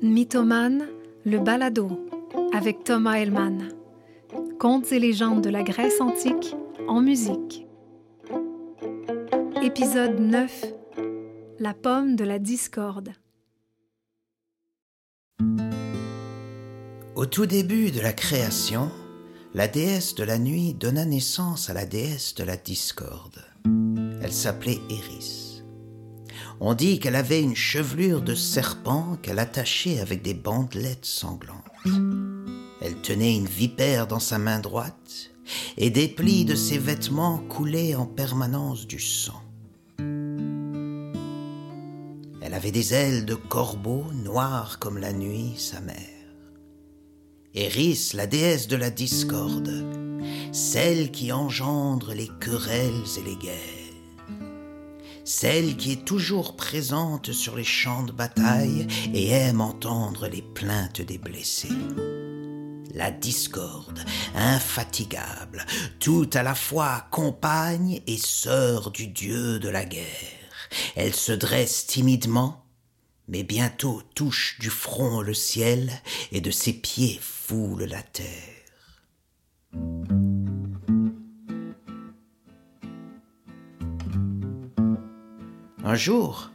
Mythomane, le balado, avec Thomas Hellman. Contes et légendes de la Grèce antique en musique. Épisode 9 La pomme de la discorde. Au tout début de la création, la déesse de la nuit donna naissance à la déesse de la discorde. Elle s'appelait Eris. On dit qu'elle avait une chevelure de serpent qu'elle attachait avec des bandelettes sanglantes. Elle tenait une vipère dans sa main droite et des plis de ses vêtements coulaient en permanence du sang. Elle avait des ailes de corbeau noires comme la nuit sa mère. Eris, la déesse de la discorde, celle qui engendre les querelles et les guerres celle qui est toujours présente sur les champs de bataille et aime entendre les plaintes des blessés. La discorde, infatigable, tout à la fois compagne et sœur du dieu de la guerre. Elle se dresse timidement, mais bientôt touche du front le ciel et de ses pieds foule la terre. Un jour,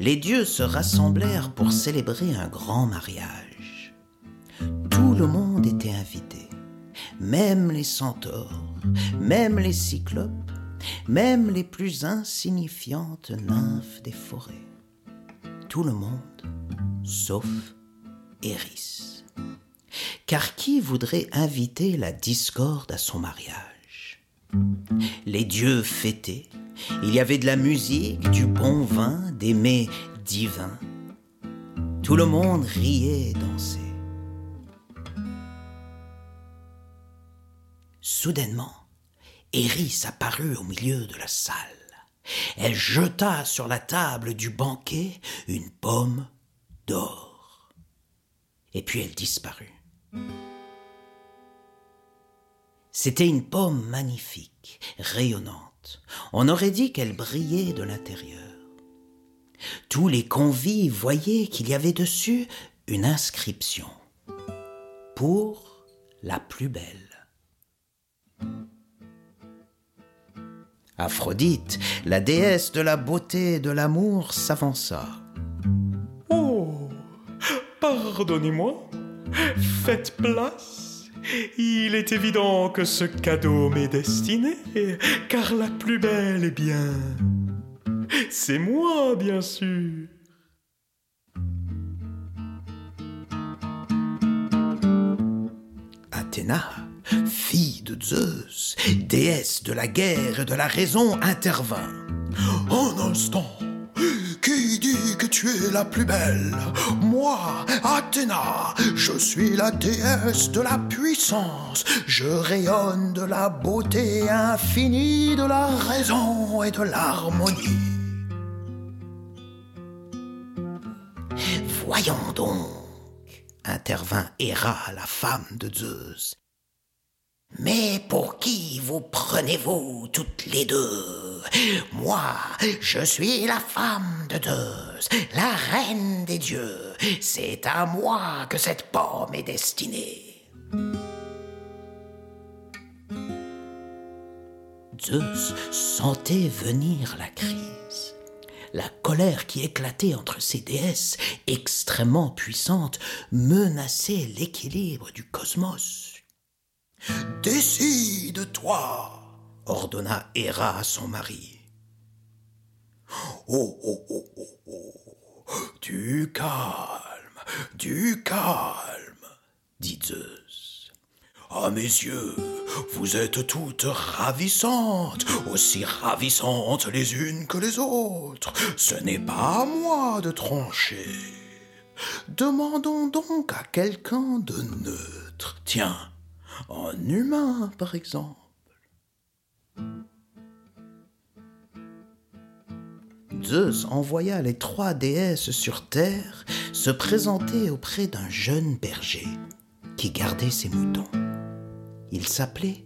les dieux se rassemblèrent pour célébrer un grand mariage. Tout le monde était invité, même les centaures, même les cyclopes, même les plus insignifiantes nymphes des forêts. Tout le monde, sauf Eris. Car qui voudrait inviter la discorde à son mariage? Les dieux fêtaient, il y avait de la musique, du bon vin, des mets divins. Tout le monde riait et dansait. Soudainement, Eris apparut au milieu de la salle. Elle jeta sur la table du banquet une pomme d'or. Et puis elle disparut. C'était une pomme magnifique, rayonnante on aurait dit qu'elle brillait de l'intérieur. Tous les convives voyaient qu'il y avait dessus une inscription pour la plus belle. Aphrodite, la déesse de la beauté et de l'amour, s'avança. Oh, pardonnez-moi, faites place. Il est évident que ce cadeau m'est destiné, car la plus belle est bien. C'est moi, bien sûr. Athéna, fille de Zeus, déesse de la guerre et de la raison, intervint. Un instant, tu es la plus belle Moi, Athéna, je suis la déesse de la puissance. Je rayonne de la beauté infinie, de la raison et de l'harmonie. Voyons donc, intervint Héra, la femme de Zeus. Mais pour qui vous prenez-vous toutes les deux? Moi, je suis la femme de Zeus, la reine des dieux. C'est à moi que cette pomme est destinée. Zeus sentait venir la crise. La colère qui éclatait entre ces déesses extrêmement puissantes menaçait l'équilibre du cosmos. Décide-toi, ordonna Héra à son mari. Oh, oh, oh, oh, oh, du calme, du calme, dit Zeus. À mes yeux, vous êtes toutes ravissantes, aussi ravissantes les unes que les autres. Ce n'est pas à moi de trancher. Demandons donc à quelqu'un de neutre. Tiens, un humain, par exemple. Zeus envoya les trois déesses sur terre se présenter auprès d'un jeune berger qui gardait ses moutons. Il s'appelait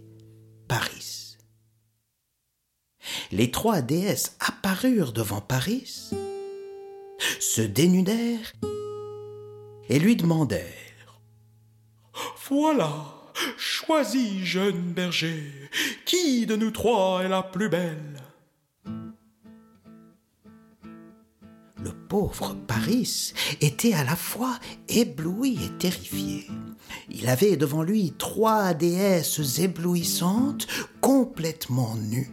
Paris. Les trois déesses apparurent devant Paris, se dénudèrent et lui demandèrent Voilà, choisis, jeune berger, qui de nous trois est la plus belle? Le pauvre Paris était à la fois ébloui et terrifié. Il avait devant lui trois déesses éblouissantes, complètement nues,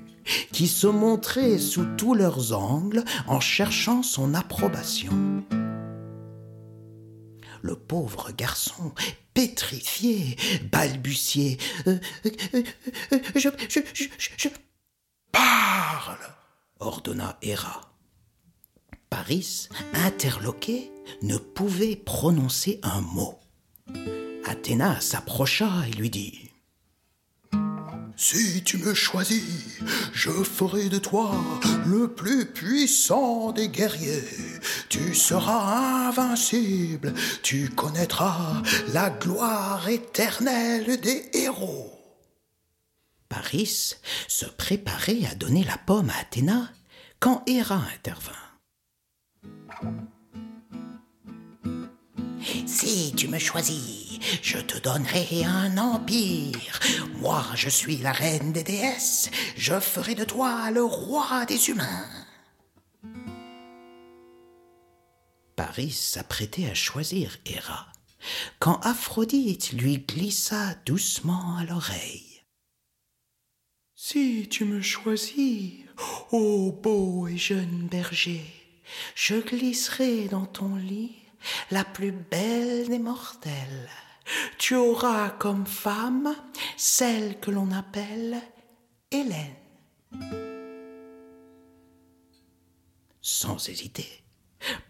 qui se montraient sous tous leurs angles en cherchant son approbation. Le pauvre garçon, pétrifié, je, Parle ordonna Héra. Paris, interloqué, ne pouvait prononcer un mot. Athéna s'approcha et lui dit Si tu me choisis, je ferai de toi le plus puissant des guerriers. Tu seras invincible, tu connaîtras la gloire éternelle des héros. Paris se préparait à donner la pomme à Athéna quand Héra intervint. Si tu me choisis, je te donnerai un empire. Moi, je suis la reine des déesses. Je ferai de toi le roi des humains. Paris s'apprêtait à choisir Héra quand Aphrodite lui glissa doucement à l'oreille. Si tu me choisis, ô beau et jeune berger, je glisserai dans ton lit la plus belle des mortelles. Tu auras comme femme celle que l'on appelle Hélène. Sans hésiter,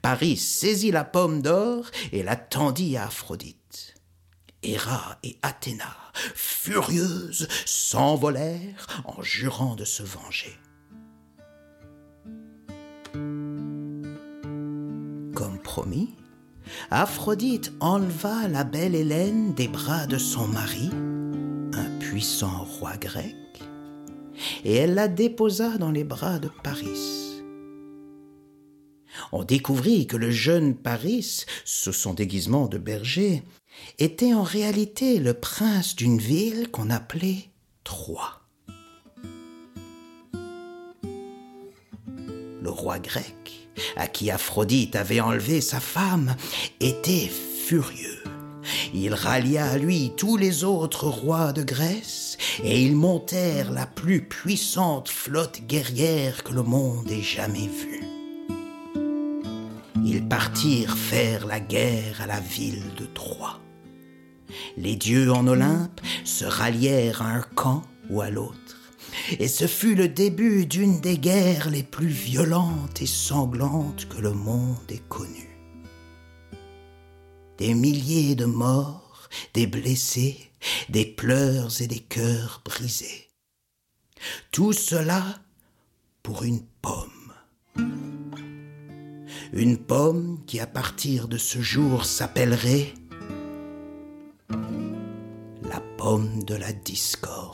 Paris saisit la pomme d'or et la tendit à Aphrodite. Héra et Athéna, furieuses, s'envolèrent en jurant de se venger. Comme promis, Aphrodite enleva la belle Hélène des bras de son mari, un puissant roi grec, et elle la déposa dans les bras de Paris. On découvrit que le jeune Paris, sous son déguisement de berger, était en réalité le prince d'une ville qu'on appelait Troie. Le roi grec, à qui Aphrodite avait enlevé sa femme, était furieux. Il rallia à lui tous les autres rois de Grèce, et ils montèrent la plus puissante flotte guerrière que le monde ait jamais vue. Ils partirent faire la guerre à la ville de Troie. Les dieux en Olympe se rallièrent à un camp ou à l'autre, et ce fut le début d'une des guerres les plus violentes et sanglantes que le monde ait connues. Des milliers de morts, des blessés, des pleurs et des cœurs brisés. Tout cela pour une pomme. Une pomme qui à partir de ce jour s'appellerait la pomme de la discorde.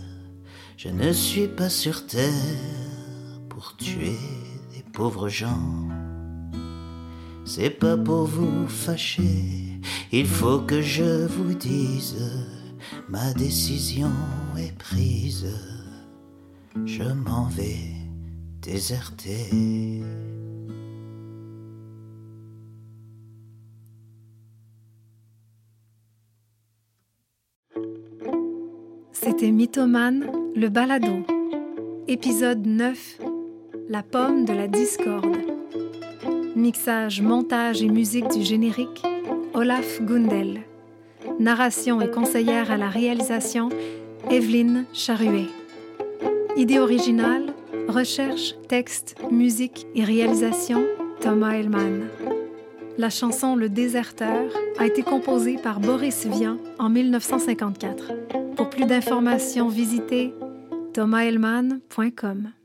Je ne suis pas sur terre pour tuer des pauvres gens. C'est pas pour vous fâcher, il faut que je vous dise, ma décision est prise. Je m'en vais déserter. C'était Mythomane, le balado. Épisode 9. La pomme de la discorde. Mixage, montage et musique du générique, Olaf Gundel. Narration et conseillère à la réalisation, Evelyne Charuet. Idée originale, recherche, texte, musique et réalisation, Thomas Hellman. La chanson Le Déserteur a été composée par Boris Vian en 1954. Pour plus d'informations, visitez thomashelman.com.